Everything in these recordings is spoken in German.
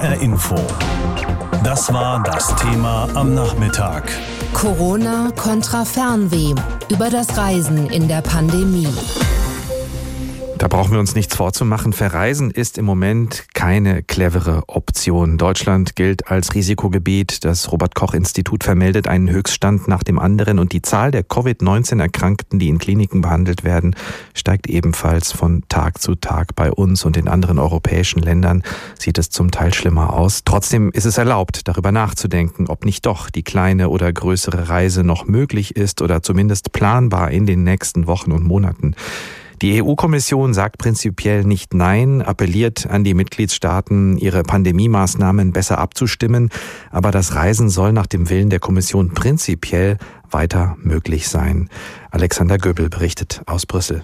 HR Info. Das war das Thema am Nachmittag. Corona kontra Fernweh. Über das Reisen in der Pandemie. Da brauchen wir uns nichts vorzumachen. Verreisen ist im Moment keine clevere Option. Deutschland gilt als Risikogebiet. Das Robert Koch Institut vermeldet einen Höchststand nach dem anderen und die Zahl der Covid-19-Erkrankten, die in Kliniken behandelt werden, steigt ebenfalls von Tag zu Tag. Bei uns und in anderen europäischen Ländern sieht es zum Teil schlimmer aus. Trotzdem ist es erlaubt, darüber nachzudenken, ob nicht doch die kleine oder größere Reise noch möglich ist oder zumindest planbar in den nächsten Wochen und Monaten. Die EU-Kommission sagt prinzipiell nicht Nein, appelliert an die Mitgliedstaaten, ihre Pandemiemaßnahmen besser abzustimmen, aber das Reisen soll nach dem Willen der Kommission prinzipiell weiter möglich sein. Alexander Göbel berichtet aus Brüssel.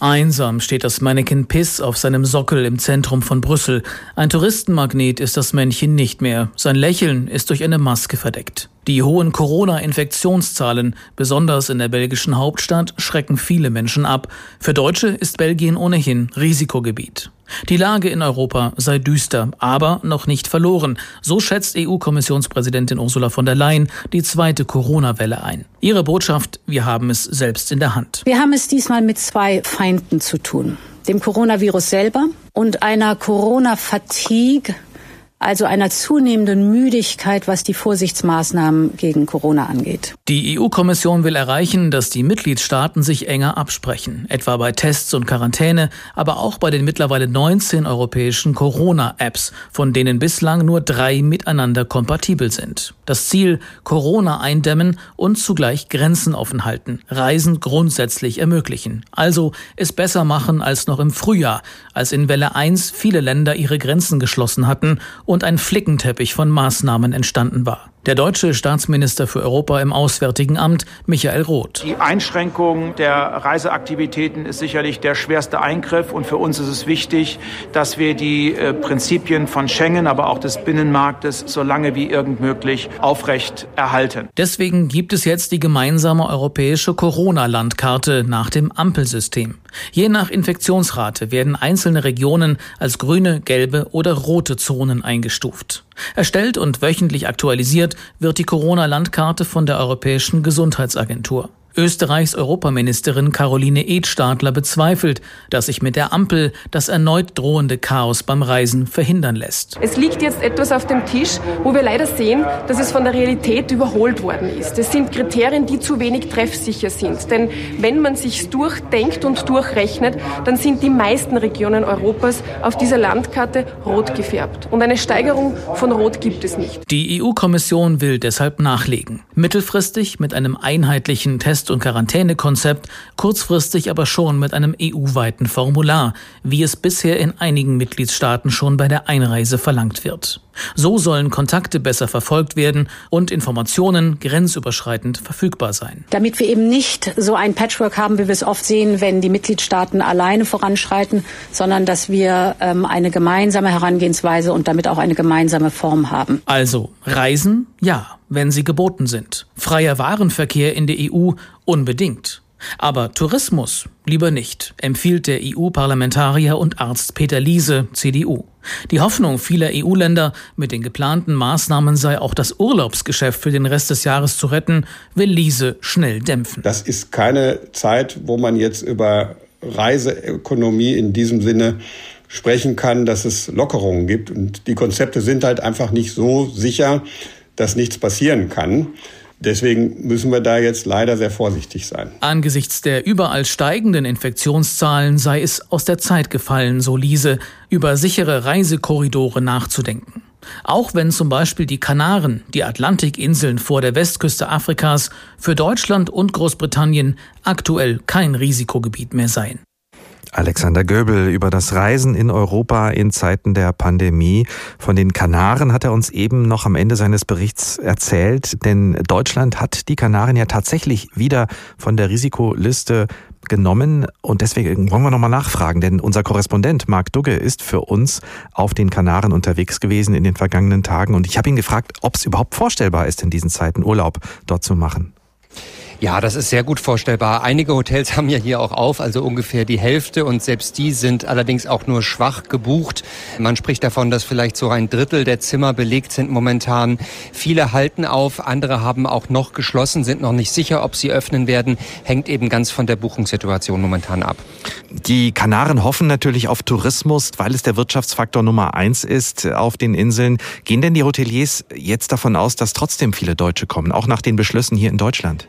Einsam steht das Mannequin Piss auf seinem Sockel im Zentrum von Brüssel. Ein Touristenmagnet ist das Männchen nicht mehr. Sein Lächeln ist durch eine Maske verdeckt. Die hohen Corona-Infektionszahlen, besonders in der belgischen Hauptstadt, schrecken viele Menschen ab. Für Deutsche ist Belgien ohnehin Risikogebiet. Die Lage in Europa sei düster, aber noch nicht verloren. So schätzt EU-Kommissionspräsidentin Ursula von der Leyen die zweite Corona-Welle ein. Ihre Botschaft, wir haben es selbst in der Hand. Wir haben es diesmal mit zwei Feinden zu tun. Dem Coronavirus selber und einer Corona-Fatigue, also einer zunehmenden Müdigkeit, was die Vorsichtsmaßnahmen gegen Corona angeht. Die EU-Kommission will erreichen, dass die Mitgliedstaaten sich enger absprechen, etwa bei Tests und Quarantäne, aber auch bei den mittlerweile 19 europäischen Corona-Apps, von denen bislang nur drei miteinander kompatibel sind. Das Ziel, Corona eindämmen und zugleich Grenzen offen halten, Reisen grundsätzlich ermöglichen. Also es besser machen als noch im Frühjahr, als in Welle 1 viele Länder ihre Grenzen geschlossen hatten und ein Flickenteppich von Maßnahmen entstanden war. Der deutsche Staatsminister für Europa im Auswärtigen Amt, Michael Roth. Die Einschränkung der Reiseaktivitäten ist sicherlich der schwerste Eingriff. Und für uns ist es wichtig, dass wir die äh, Prinzipien von Schengen, aber auch des Binnenmarktes so lange wie irgend möglich aufrecht erhalten. Deswegen gibt es jetzt die gemeinsame europäische Corona-Landkarte nach dem Ampelsystem. Je nach Infektionsrate werden einzelne Regionen als grüne, gelbe oder rote Zonen eingestuft. Erstellt und wöchentlich aktualisiert wird die Corona-Landkarte von der Europäischen Gesundheitsagentur. Österreichs Europaministerin Caroline Edstadler bezweifelt, dass sich mit der Ampel das erneut drohende Chaos beim Reisen verhindern lässt. Es liegt jetzt etwas auf dem Tisch, wo wir leider sehen, dass es von der Realität überholt worden ist. Es sind Kriterien, die zu wenig treffsicher sind. Denn wenn man sich durchdenkt und durchrechnet, dann sind die meisten Regionen Europas auf dieser Landkarte rot gefärbt. Und eine Steigerung von Rot gibt es nicht. Die EU-Kommission will deshalb nachlegen. Mittelfristig mit einem einheitlichen Test Test- und Quarantänekonzept, kurzfristig aber schon mit einem EU-weiten Formular, wie es bisher in einigen Mitgliedstaaten schon bei der Einreise verlangt wird. So sollen Kontakte besser verfolgt werden und Informationen grenzüberschreitend verfügbar sein. Damit wir eben nicht so ein Patchwork haben, wie wir es oft sehen, wenn die Mitgliedstaaten alleine voranschreiten, sondern dass wir ähm, eine gemeinsame Herangehensweise und damit auch eine gemeinsame Form haben. Also Reisen, ja, wenn sie geboten sind. Freier Warenverkehr in der EU unbedingt. Aber Tourismus lieber nicht, empfiehlt der EU-Parlamentarier und Arzt Peter Liese, CDU. Die Hoffnung vieler EU-Länder, mit den geplanten Maßnahmen sei auch das Urlaubsgeschäft für den Rest des Jahres zu retten, will Liese schnell dämpfen. Das ist keine Zeit, wo man jetzt über Reiseökonomie in diesem Sinne sprechen kann, dass es Lockerungen gibt. Und die Konzepte sind halt einfach nicht so sicher, dass nichts passieren kann. Deswegen müssen wir da jetzt leider sehr vorsichtig sein. Angesichts der überall steigenden Infektionszahlen sei es aus der Zeit gefallen, so Liese, über sichere Reisekorridore nachzudenken. Auch wenn zum Beispiel die Kanaren, die Atlantikinseln vor der Westküste Afrikas, für Deutschland und Großbritannien aktuell kein Risikogebiet mehr seien. Alexander Göbel über das Reisen in Europa in Zeiten der Pandemie. Von den Kanaren hat er uns eben noch am Ende seines Berichts erzählt, denn Deutschland hat die Kanaren ja tatsächlich wieder von der Risikoliste genommen und deswegen wollen wir nochmal nachfragen, denn unser Korrespondent Marc Dugge ist für uns auf den Kanaren unterwegs gewesen in den vergangenen Tagen und ich habe ihn gefragt, ob es überhaupt vorstellbar ist, in diesen Zeiten Urlaub dort zu machen. Ja, das ist sehr gut vorstellbar. Einige Hotels haben ja hier auch auf, also ungefähr die Hälfte und selbst die sind allerdings auch nur schwach gebucht. Man spricht davon, dass vielleicht so ein Drittel der Zimmer belegt sind momentan. Viele halten auf, andere haben auch noch geschlossen, sind noch nicht sicher, ob sie öffnen werden. Hängt eben ganz von der Buchungssituation momentan ab. Die Kanaren hoffen natürlich auf Tourismus, weil es der Wirtschaftsfaktor Nummer eins ist auf den Inseln. Gehen denn die Hoteliers jetzt davon aus, dass trotzdem viele Deutsche kommen, auch nach den Beschlüssen hier in Deutschland?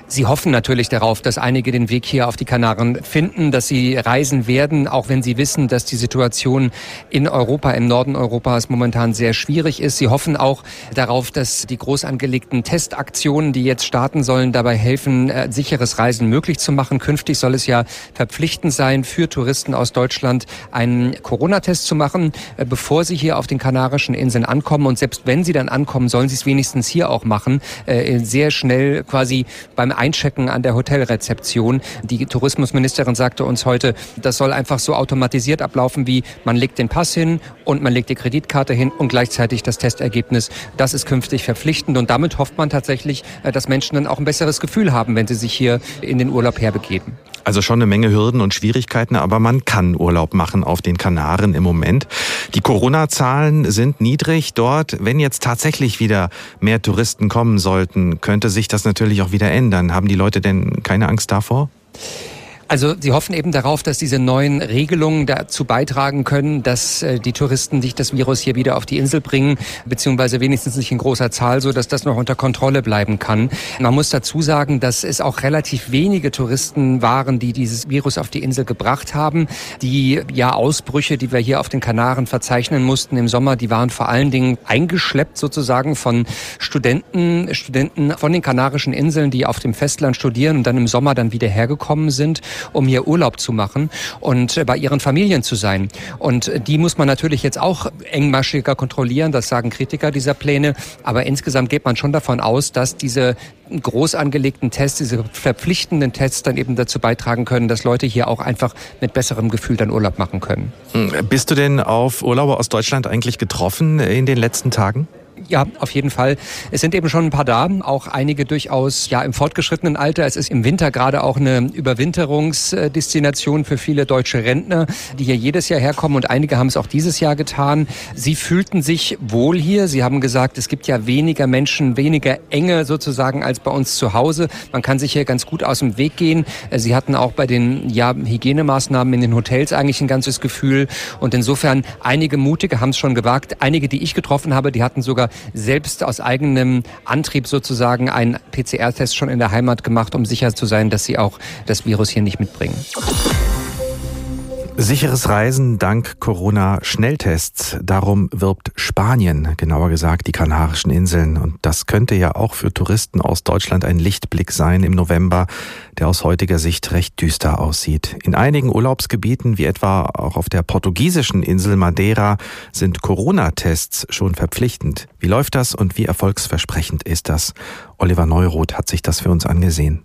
Sie hoffen natürlich darauf, dass einige den Weg hier auf die Kanaren finden, dass sie reisen werden, auch wenn sie wissen, dass die Situation in Europa, im Norden Europas momentan sehr schwierig ist. Sie hoffen auch darauf, dass die groß angelegten Testaktionen, die jetzt starten sollen, dabei helfen, äh, sicheres Reisen möglich zu machen. Künftig soll es ja verpflichtend sein, für Touristen aus Deutschland einen Corona-Test zu machen, äh, bevor sie hier auf den Kanarischen Inseln ankommen. Und selbst wenn sie dann ankommen, sollen sie es wenigstens hier auch machen, äh, sehr schnell quasi beim Einchecken an der Hotelrezeption. Die Tourismusministerin sagte uns heute, das soll einfach so automatisiert ablaufen, wie man legt den Pass hin und man legt die Kreditkarte hin und gleichzeitig das Testergebnis. Das ist künftig verpflichtend und damit hofft man tatsächlich, äh, dass Menschen dann auch ein besseres Gefühl haben, wenn sie sich hier in den Urlaub herbegeben. Also schon eine Menge Hürden und Schwierigkeiten, aber man kann Urlaub machen auf den Kanaren im Moment. Die Corona-Zahlen sind niedrig dort. Wenn jetzt tatsächlich wieder mehr Touristen kommen sollten, könnte sich das natürlich auch wieder ändern. Haben die Leute denn keine Angst davor? Also Sie hoffen eben darauf, dass diese neuen Regelungen dazu beitragen können, dass äh, die Touristen sich das Virus hier wieder auf die Insel bringen, beziehungsweise wenigstens nicht in großer Zahl, so dass das noch unter Kontrolle bleiben kann. Man muss dazu sagen, dass es auch relativ wenige Touristen waren, die dieses Virus auf die Insel gebracht haben. Die ja Ausbrüche, die wir hier auf den Kanaren verzeichnen mussten im Sommer, die waren vor allen Dingen eingeschleppt sozusagen von Studenten, Studenten von den Kanarischen Inseln, die auf dem Festland studieren und dann im Sommer dann wieder hergekommen sind um hier Urlaub zu machen und äh, bei ihren Familien zu sein. Und äh, die muss man natürlich jetzt auch engmaschiger kontrollieren, das sagen Kritiker dieser Pläne. Aber insgesamt geht man schon davon aus, dass diese groß angelegten Tests, diese verpflichtenden Tests dann eben dazu beitragen können, dass Leute hier auch einfach mit besserem Gefühl dann Urlaub machen können. Hm, bist du denn auf Urlauber aus Deutschland eigentlich getroffen in den letzten Tagen? Ja, auf jeden Fall. Es sind eben schon ein paar da, auch einige durchaus ja im fortgeschrittenen Alter. Es ist im Winter gerade auch eine Überwinterungsdestination für viele deutsche Rentner, die hier jedes Jahr herkommen und einige haben es auch dieses Jahr getan. Sie fühlten sich wohl hier. Sie haben gesagt, es gibt ja weniger Menschen, weniger Enge sozusagen als bei uns zu Hause. Man kann sich hier ganz gut aus dem Weg gehen. Sie hatten auch bei den ja, Hygienemaßnahmen in den Hotels eigentlich ein ganzes Gefühl und insofern einige Mutige haben es schon gewagt. Einige, die ich getroffen habe, die hatten sogar selbst aus eigenem Antrieb sozusagen einen PCR-Test schon in der Heimat gemacht, um sicher zu sein, dass sie auch das Virus hier nicht mitbringen. Sicheres Reisen dank Corona-Schnelltests. Darum wirbt Spanien, genauer gesagt die Kanarischen Inseln. Und das könnte ja auch für Touristen aus Deutschland ein Lichtblick sein im November, der aus heutiger Sicht recht düster aussieht. In einigen Urlaubsgebieten, wie etwa auch auf der portugiesischen Insel Madeira, sind Corona-Tests schon verpflichtend. Wie läuft das und wie erfolgsversprechend ist das? Oliver Neuroth hat sich das für uns angesehen.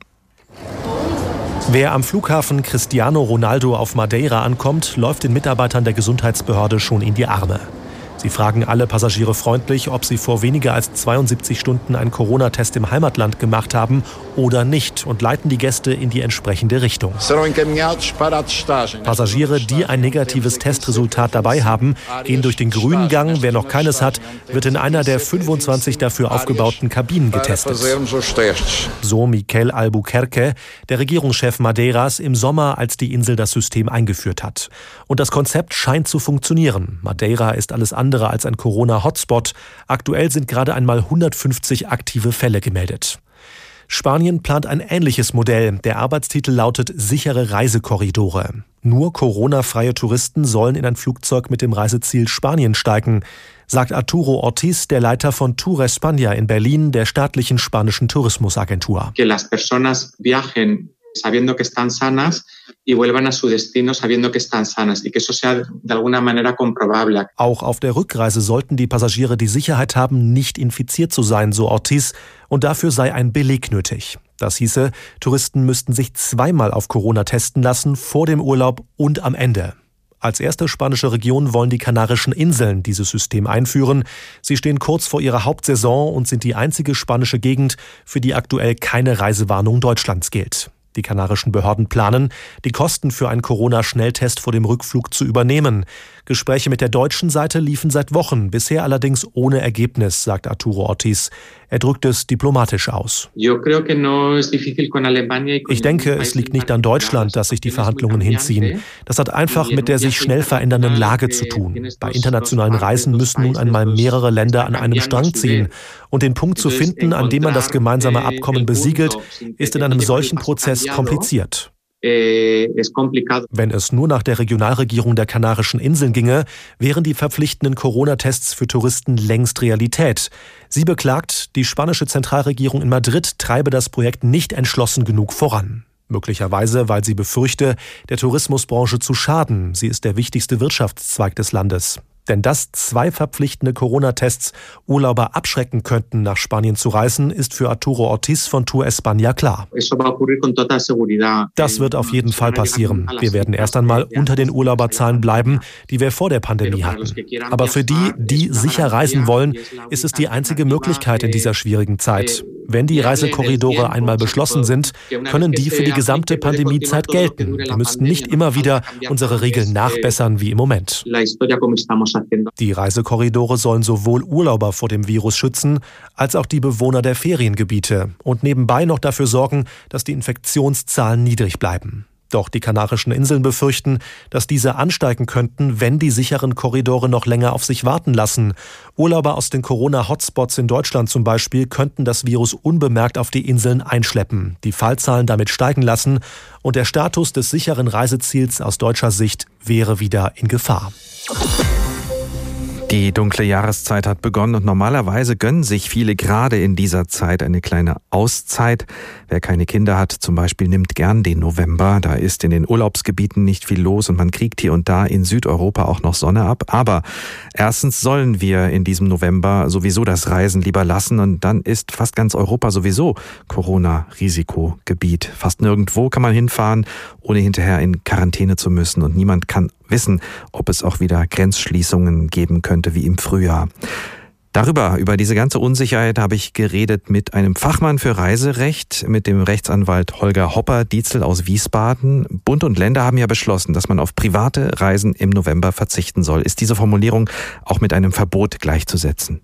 Wer am Flughafen Cristiano Ronaldo auf Madeira ankommt, läuft den Mitarbeitern der Gesundheitsbehörde schon in die Arme. Sie fragen alle Passagiere freundlich, ob sie vor weniger als 72 Stunden einen Corona-Test im Heimatland gemacht haben oder nicht und leiten die Gäste in die entsprechende Richtung. Passagiere, die ein negatives Testresultat dabei haben, gehen durch den grünen Gang. Wer noch keines hat, wird in einer der 25 dafür aufgebauten Kabinen getestet. So Miquel Albuquerque, der Regierungschef Madeiras, im Sommer, als die Insel das System eingeführt hat. Und das Konzept scheint zu funktionieren. Madeira ist alles andere als ein Corona-Hotspot. Aktuell sind gerade einmal 150 aktive Fälle gemeldet. Spanien plant ein ähnliches Modell. Der Arbeitstitel lautet sichere Reisekorridore. Nur Corona-freie Touristen sollen in ein Flugzeug mit dem Reiseziel Spanien steigen, sagt Arturo Ortiz, der Leiter von Tour España in Berlin, der staatlichen spanischen Tourismusagentur. Que las personas viajen sabiendo que están sanas y vuelvan a su destino sabiendo que están sanas y que eso sea de alguna manera comprobable. Auch auf der Rückreise sollten die Passagiere die Sicherheit haben, nicht infiziert zu sein, so Ortiz, und dafür sei ein Beleg nötig. Das hieße, Touristen müssten sich zweimal auf Corona testen lassen, vor dem Urlaub und am Ende. Als erste spanische Region wollen die Kanarischen Inseln dieses System einführen. Sie stehen kurz vor ihrer Hauptsaison und sind die einzige spanische Gegend, für die aktuell keine Reisewarnung Deutschlands gilt. Die kanarischen Behörden planen, die Kosten für einen Corona-Schnelltest vor dem Rückflug zu übernehmen. Gespräche mit der deutschen Seite liefen seit Wochen, bisher allerdings ohne Ergebnis, sagt Arturo Ortiz. Er drückt es diplomatisch aus. Ich denke, es liegt nicht an Deutschland, dass sich die Verhandlungen hinziehen. Das hat einfach mit der sich schnell verändernden Lage zu tun. Bei internationalen Reisen müssen nun einmal mehrere Länder an einem Strang ziehen. Und den Punkt zu finden, an dem man das gemeinsame Abkommen besiegelt, ist in einem solchen Prozess kompliziert. Eh, Wenn es nur nach der Regionalregierung der Kanarischen Inseln ginge, wären die verpflichtenden Corona-Tests für Touristen längst Realität. Sie beklagt, die spanische Zentralregierung in Madrid treibe das Projekt nicht entschlossen genug voran. Möglicherweise, weil sie befürchte, der Tourismusbranche zu schaden. Sie ist der wichtigste Wirtschaftszweig des Landes. Denn dass zwei verpflichtende Corona-Tests Urlauber abschrecken könnten, nach Spanien zu reisen, ist für Arturo Ortiz von Tour España klar. Das wird auf jeden Fall passieren. Wir werden erst einmal unter den Urlauberzahlen bleiben, die wir vor der Pandemie hatten. Aber für die, die sicher reisen wollen, ist es die einzige Möglichkeit in dieser schwierigen Zeit. Wenn die Reisekorridore einmal beschlossen sind, können die für die gesamte Pandemiezeit gelten. Wir müssten nicht immer wieder unsere Regeln nachbessern wie im Moment. Die Reisekorridore sollen sowohl Urlauber vor dem Virus schützen, als auch die Bewohner der Feriengebiete und nebenbei noch dafür sorgen, dass die Infektionszahlen niedrig bleiben. Doch die Kanarischen Inseln befürchten, dass diese ansteigen könnten, wenn die sicheren Korridore noch länger auf sich warten lassen. Urlauber aus den Corona-Hotspots in Deutschland zum Beispiel könnten das Virus unbemerkt auf die Inseln einschleppen, die Fallzahlen damit steigen lassen und der Status des sicheren Reiseziels aus deutscher Sicht wäre wieder in Gefahr. Die dunkle Jahreszeit hat begonnen und normalerweise gönnen sich viele gerade in dieser Zeit eine kleine Auszeit. Wer keine Kinder hat zum Beispiel nimmt gern den November. Da ist in den Urlaubsgebieten nicht viel los und man kriegt hier und da in Südeuropa auch noch Sonne ab. Aber erstens sollen wir in diesem November sowieso das Reisen lieber lassen und dann ist fast ganz Europa sowieso Corona-Risikogebiet. Fast nirgendwo kann man hinfahren, ohne hinterher in Quarantäne zu müssen und niemand kann wissen, ob es auch wieder Grenzschließungen geben könnte wie im Frühjahr. Darüber, über diese ganze Unsicherheit habe ich geredet mit einem Fachmann für Reiserecht, mit dem Rechtsanwalt Holger Hopper-Dietzel aus Wiesbaden. Bund und Länder haben ja beschlossen, dass man auf private Reisen im November verzichten soll. Ist diese Formulierung auch mit einem Verbot gleichzusetzen?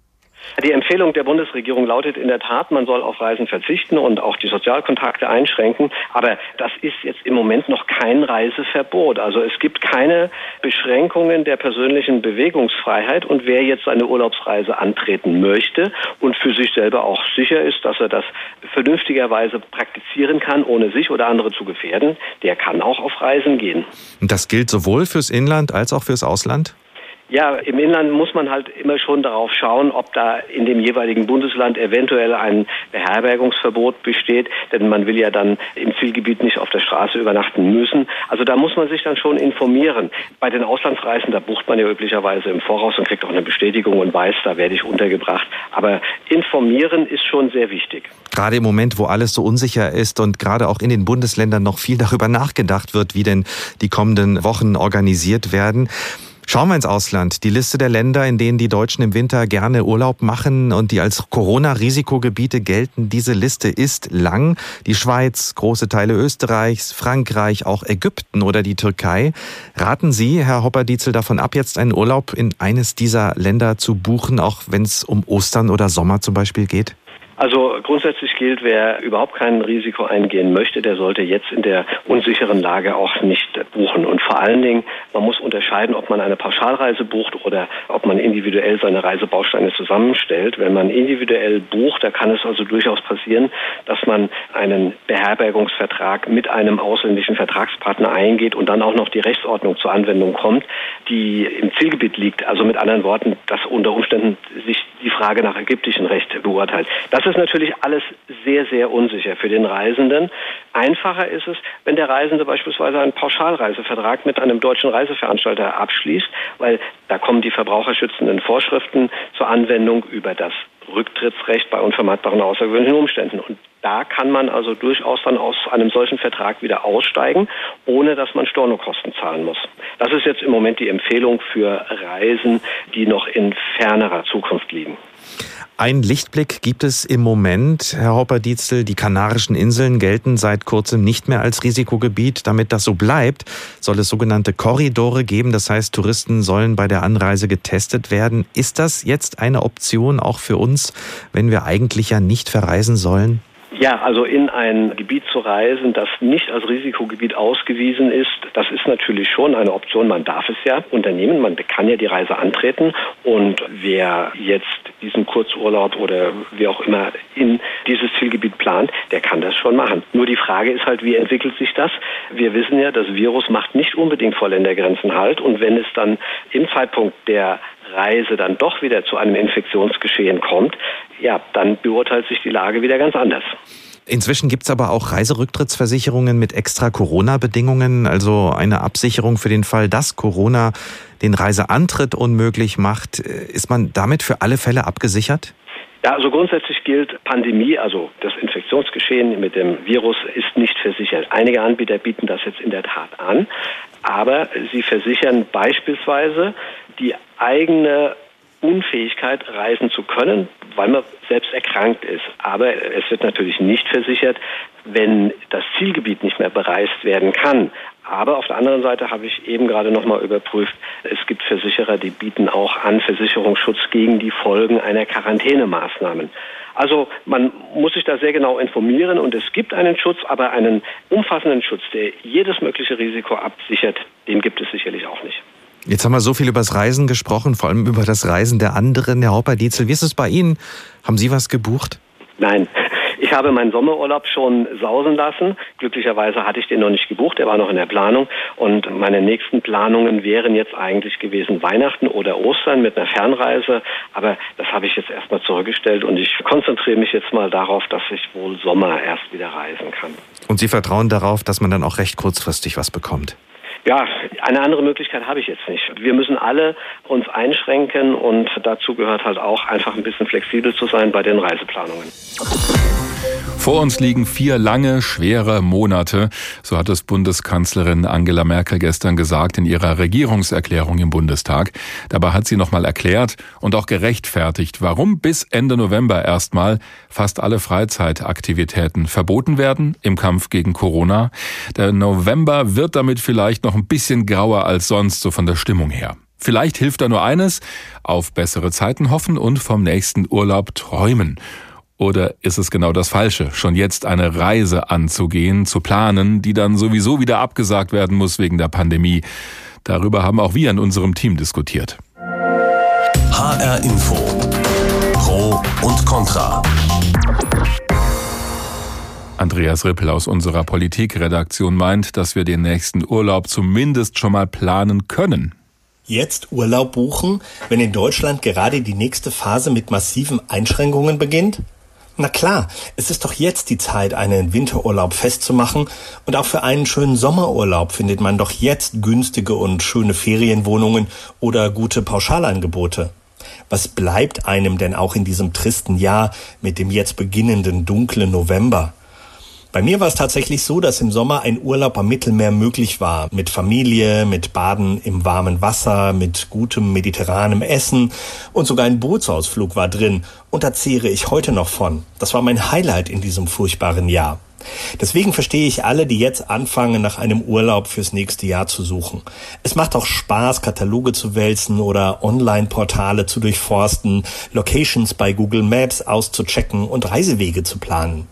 Die Empfehlung der Bundesregierung lautet in der Tat, man soll auf Reisen verzichten und auch die Sozialkontakte einschränken. Aber das ist jetzt im Moment noch kein Reiseverbot. Also es gibt keine Beschränkungen der persönlichen Bewegungsfreiheit. Und wer jetzt eine Urlaubsreise antreten möchte und für sich selber auch sicher ist, dass er das vernünftigerweise praktizieren kann, ohne sich oder andere zu gefährden, der kann auch auf Reisen gehen. Und das gilt sowohl fürs Inland als auch fürs Ausland? Ja, im Inland muss man halt immer schon darauf schauen, ob da in dem jeweiligen Bundesland eventuell ein Beherbergungsverbot besteht, denn man will ja dann im Zielgebiet nicht auf der Straße übernachten müssen. Also da muss man sich dann schon informieren. Bei den Auslandsreisen, da bucht man ja üblicherweise im Voraus und kriegt auch eine Bestätigung und weiß, da werde ich untergebracht. Aber informieren ist schon sehr wichtig. Gerade im Moment, wo alles so unsicher ist und gerade auch in den Bundesländern noch viel darüber nachgedacht wird, wie denn die kommenden Wochen organisiert werden. Schauen wir ins Ausland. Die Liste der Länder, in denen die Deutschen im Winter gerne Urlaub machen und die als Corona-Risikogebiete gelten, diese Liste ist lang. Die Schweiz, große Teile Österreichs, Frankreich, auch Ägypten oder die Türkei. Raten Sie, Herr Hopper-Dietzel, davon ab, jetzt einen Urlaub in eines dieser Länder zu buchen, auch wenn es um Ostern oder Sommer zum Beispiel geht? Also grundsätzlich gilt, wer überhaupt kein Risiko eingehen möchte, der sollte jetzt in der unsicheren Lage auch nicht buchen. Und vor allen Dingen, man muss unterscheiden, ob man eine Pauschalreise bucht oder ob man individuell seine Reisebausteine zusammenstellt. Wenn man individuell bucht, da kann es also durchaus passieren, dass man einen Beherbergungsvertrag mit einem ausländischen Vertragspartner eingeht und dann auch noch die Rechtsordnung zur Anwendung kommt, die im Zielgebiet liegt. Also mit anderen Worten, dass unter Umständen sich die Frage nach ägyptischem Recht beurteilt. Das das ist natürlich alles sehr, sehr unsicher für den Reisenden. Einfacher ist es, wenn der Reisende beispielsweise einen Pauschalreisevertrag mit einem deutschen Reiseveranstalter abschließt, weil da kommen die verbraucherschützenden Vorschriften zur Anwendung über das Rücktrittsrecht bei unvermeidbaren außergewöhnlichen Umständen. Und da kann man also durchaus dann aus einem solchen Vertrag wieder aussteigen, ohne dass man Stornokosten zahlen muss. Das ist jetzt im Moment die Empfehlung für Reisen, die noch in fernerer Zukunft liegen. Ein Lichtblick gibt es im Moment, Herr Hopper-Dietzel. Die Kanarischen Inseln gelten seit kurzem nicht mehr als Risikogebiet. Damit das so bleibt, soll es sogenannte Korridore geben. Das heißt, Touristen sollen bei der Anreise getestet werden. Ist das jetzt eine Option auch für uns, wenn wir eigentlich ja nicht verreisen sollen? Ja, also in ein Gebiet zu reisen, das nicht als Risikogebiet ausgewiesen ist, das ist natürlich schon eine Option. Man darf es ja unternehmen, man kann ja die Reise antreten und wer jetzt diesen Kurzurlaub oder wie auch immer in dieses Zielgebiet plant, der kann das schon machen. Nur die Frage ist halt, wie entwickelt sich das? Wir wissen ja, das Virus macht nicht unbedingt vor Ländergrenzen halt und wenn es dann im Zeitpunkt der Reise dann doch wieder zu einem Infektionsgeschehen kommt, ja, dann beurteilt sich die Lage wieder ganz anders. Inzwischen gibt es aber auch Reiserücktrittsversicherungen mit extra Corona-Bedingungen, also eine Absicherung für den Fall, dass Corona den Reiseantritt unmöglich macht. Ist man damit für alle Fälle abgesichert? Ja, also grundsätzlich gilt Pandemie, also das Infektionsgeschehen mit dem Virus ist nicht versichert. Einige Anbieter bieten das jetzt in der Tat an, aber sie versichern beispielsweise die eigene Unfähigkeit, reisen zu können, weil man selbst erkrankt ist. Aber es wird natürlich nicht versichert, wenn das Zielgebiet nicht mehr bereist werden kann. Aber auf der anderen Seite habe ich eben gerade noch mal überprüft, es gibt Versicherer, die bieten auch an Versicherungsschutz gegen die Folgen einer Quarantänemaßnahmen. Also man muss sich da sehr genau informieren und es gibt einen Schutz, aber einen umfassenden Schutz, der jedes mögliche Risiko absichert, den gibt es sicherlich auch nicht. Jetzt haben wir so viel über das Reisen gesprochen, vor allem über das Reisen der anderen. Herr Hopper-Dietzel, wie ist es bei Ihnen? Haben Sie was gebucht? Nein. Ich habe meinen Sommerurlaub schon sausen lassen. Glücklicherweise hatte ich den noch nicht gebucht, der war noch in der Planung. Und meine nächsten Planungen wären jetzt eigentlich gewesen Weihnachten oder Ostern mit einer Fernreise. Aber das habe ich jetzt erstmal zurückgestellt und ich konzentriere mich jetzt mal darauf, dass ich wohl Sommer erst wieder reisen kann. Und Sie vertrauen darauf, dass man dann auch recht kurzfristig was bekommt? Ja, eine andere Möglichkeit habe ich jetzt nicht. Wir müssen alle uns einschränken und dazu gehört halt auch einfach ein bisschen flexibel zu sein bei den Reiseplanungen. Vor uns liegen vier lange, schwere Monate, so hat es Bundeskanzlerin Angela Merkel gestern gesagt in ihrer Regierungserklärung im Bundestag. Dabei hat sie nochmal erklärt und auch gerechtfertigt, warum bis Ende November erstmal fast alle Freizeitaktivitäten verboten werden im Kampf gegen Corona. Der November wird damit vielleicht noch ein bisschen grauer als sonst, so von der Stimmung her. Vielleicht hilft da nur eines, auf bessere Zeiten hoffen und vom nächsten Urlaub träumen. Oder ist es genau das Falsche, schon jetzt eine Reise anzugehen, zu planen, die dann sowieso wieder abgesagt werden muss wegen der Pandemie? Darüber haben auch wir in unserem Team diskutiert. HR Info. Pro und Contra. Andreas Rippel aus unserer Politikredaktion meint, dass wir den nächsten Urlaub zumindest schon mal planen können. Jetzt Urlaub buchen, wenn in Deutschland gerade die nächste Phase mit massiven Einschränkungen beginnt? Na klar, es ist doch jetzt die Zeit, einen Winterurlaub festzumachen und auch für einen schönen Sommerurlaub findet man doch jetzt günstige und schöne Ferienwohnungen oder gute Pauschalangebote. Was bleibt einem denn auch in diesem tristen Jahr mit dem jetzt beginnenden dunklen November? Bei mir war es tatsächlich so, dass im Sommer ein Urlaub am Mittelmeer möglich war. Mit Familie, mit Baden im warmen Wasser, mit gutem mediterranem Essen und sogar ein Bootsausflug war drin. Und da zehre ich heute noch von. Das war mein Highlight in diesem furchtbaren Jahr. Deswegen verstehe ich alle, die jetzt anfangen, nach einem Urlaub fürs nächste Jahr zu suchen. Es macht auch Spaß, Kataloge zu wälzen oder Online-Portale zu durchforsten, Locations bei Google Maps auszuchecken und Reisewege zu planen.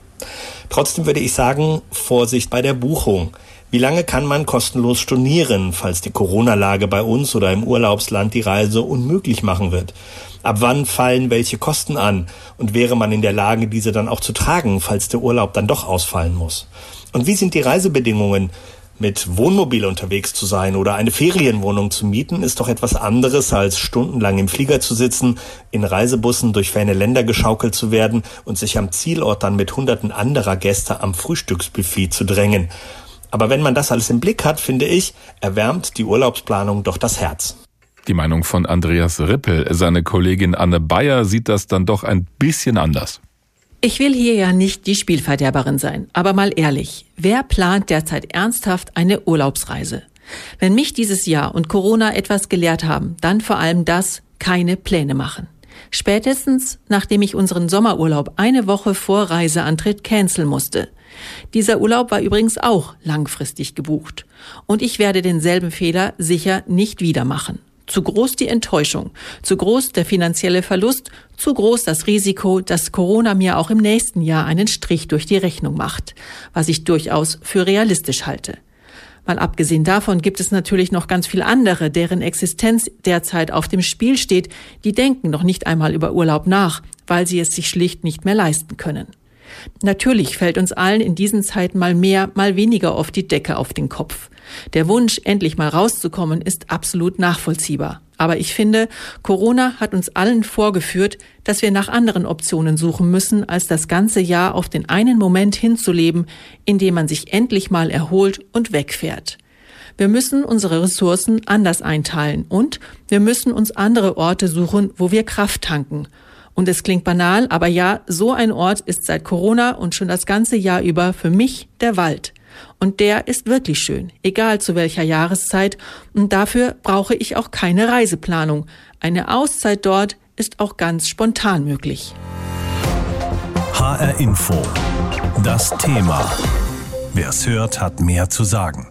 Trotzdem würde ich sagen, Vorsicht bei der Buchung. Wie lange kann man kostenlos stornieren, falls die Corona-Lage bei uns oder im Urlaubsland die Reise unmöglich machen wird? Ab wann fallen welche Kosten an? Und wäre man in der Lage, diese dann auch zu tragen, falls der Urlaub dann doch ausfallen muss? Und wie sind die Reisebedingungen? Mit Wohnmobil unterwegs zu sein oder eine Ferienwohnung zu mieten, ist doch etwas anderes, als stundenlang im Flieger zu sitzen, in Reisebussen durch ferne Länder geschaukelt zu werden und sich am Zielort dann mit hunderten anderer Gäste am Frühstücksbuffet zu drängen. Aber wenn man das alles im Blick hat, finde ich, erwärmt die Urlaubsplanung doch das Herz. Die Meinung von Andreas Rippel. Seine Kollegin Anne Bayer sieht das dann doch ein bisschen anders. Ich will hier ja nicht die Spielverderberin sein, aber mal ehrlich, wer plant derzeit ernsthaft eine Urlaubsreise? Wenn mich dieses Jahr und Corona etwas gelehrt haben, dann vor allem das, keine Pläne machen. Spätestens, nachdem ich unseren Sommerurlaub eine Woche vor Reiseantritt canceln musste. Dieser Urlaub war übrigens auch langfristig gebucht. Und ich werde denselben Fehler sicher nicht wieder machen. Zu groß die Enttäuschung, zu groß der finanzielle Verlust, zu groß das Risiko, dass Corona mir auch im nächsten Jahr einen Strich durch die Rechnung macht, was ich durchaus für realistisch halte. Mal abgesehen davon gibt es natürlich noch ganz viele andere, deren Existenz derzeit auf dem Spiel steht, die denken noch nicht einmal über Urlaub nach, weil sie es sich schlicht nicht mehr leisten können. Natürlich fällt uns allen in diesen Zeiten mal mehr, mal weniger oft die Decke auf den Kopf. Der Wunsch, endlich mal rauszukommen, ist absolut nachvollziehbar. Aber ich finde, Corona hat uns allen vorgeführt, dass wir nach anderen Optionen suchen müssen, als das ganze Jahr auf den einen Moment hinzuleben, in dem man sich endlich mal erholt und wegfährt. Wir müssen unsere Ressourcen anders einteilen und wir müssen uns andere Orte suchen, wo wir Kraft tanken und es klingt banal, aber ja, so ein Ort ist seit Corona und schon das ganze Jahr über für mich der Wald. Und der ist wirklich schön, egal zu welcher Jahreszeit. Und dafür brauche ich auch keine Reiseplanung. Eine Auszeit dort ist auch ganz spontan möglich. HR Info. Das Thema. Wer es hört, hat mehr zu sagen.